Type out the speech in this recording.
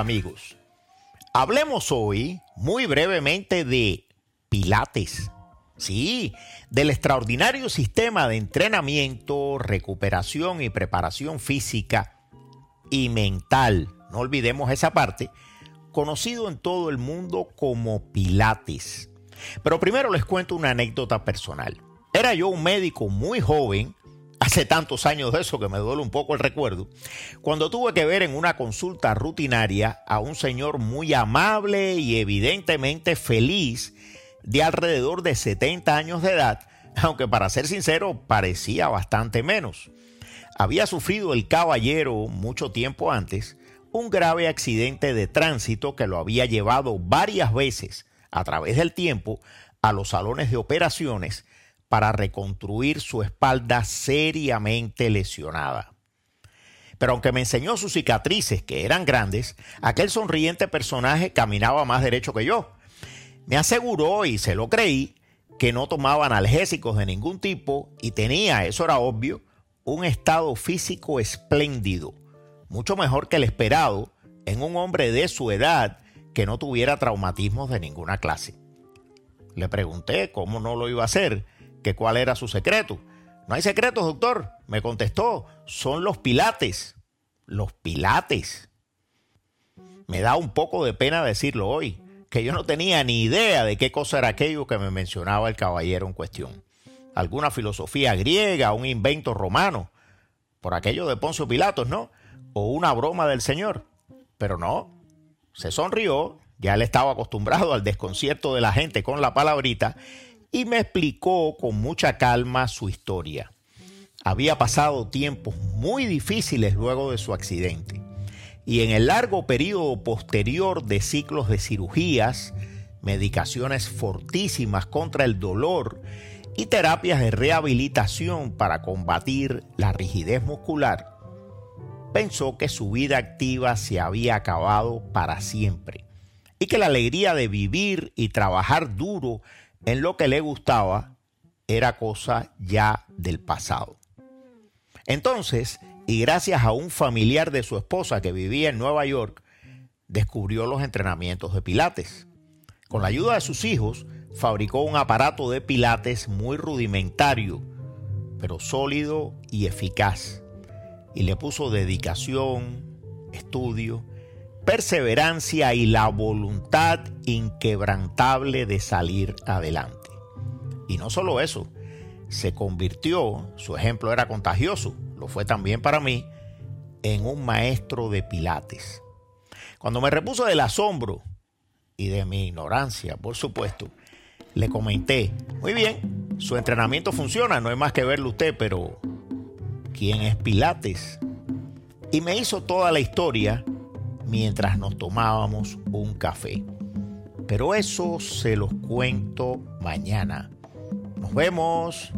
amigos. Hablemos hoy muy brevemente de Pilates. Sí, del extraordinario sistema de entrenamiento, recuperación y preparación física y mental, no olvidemos esa parte, conocido en todo el mundo como Pilates. Pero primero les cuento una anécdota personal. Era yo un médico muy joven hace tantos años de eso que me duele un poco el recuerdo, cuando tuve que ver en una consulta rutinaria a un señor muy amable y evidentemente feliz de alrededor de 70 años de edad, aunque para ser sincero parecía bastante menos. Había sufrido el caballero mucho tiempo antes un grave accidente de tránsito que lo había llevado varias veces a través del tiempo a los salones de operaciones para reconstruir su espalda seriamente lesionada. Pero aunque me enseñó sus cicatrices, que eran grandes, aquel sonriente personaje caminaba más derecho que yo. Me aseguró, y se lo creí, que no tomaba analgésicos de ningún tipo y tenía, eso era obvio, un estado físico espléndido, mucho mejor que el esperado en un hombre de su edad que no tuviera traumatismos de ninguna clase. Le pregunté cómo no lo iba a hacer que cuál era su secreto. No hay secretos, doctor. Me contestó, son los pilates. Los pilates. Me da un poco de pena decirlo hoy, que yo no tenía ni idea de qué cosa era aquello que me mencionaba el caballero en cuestión. Alguna filosofía griega, un invento romano, por aquello de Poncio Pilatos, ¿no? O una broma del Señor. Pero no, se sonrió, ya él estaba acostumbrado al desconcierto de la gente con la palabrita y me explicó con mucha calma su historia. Había pasado tiempos muy difíciles luego de su accidente y en el largo periodo posterior de ciclos de cirugías, medicaciones fortísimas contra el dolor y terapias de rehabilitación para combatir la rigidez muscular, pensó que su vida activa se había acabado para siempre y que la alegría de vivir y trabajar duro en lo que le gustaba era cosa ya del pasado. Entonces, y gracias a un familiar de su esposa que vivía en Nueva York, descubrió los entrenamientos de pilates. Con la ayuda de sus hijos, fabricó un aparato de pilates muy rudimentario, pero sólido y eficaz. Y le puso dedicación, estudio perseverancia y la voluntad inquebrantable de salir adelante. Y no solo eso, se convirtió, su ejemplo era contagioso, lo fue también para mí, en un maestro de pilates. Cuando me repuso del asombro y de mi ignorancia, por supuesto, le comenté, muy bien, su entrenamiento funciona, no hay más que verlo usted, pero ¿quién es Pilates? Y me hizo toda la historia mientras nos tomábamos un café. Pero eso se los cuento mañana. Nos vemos.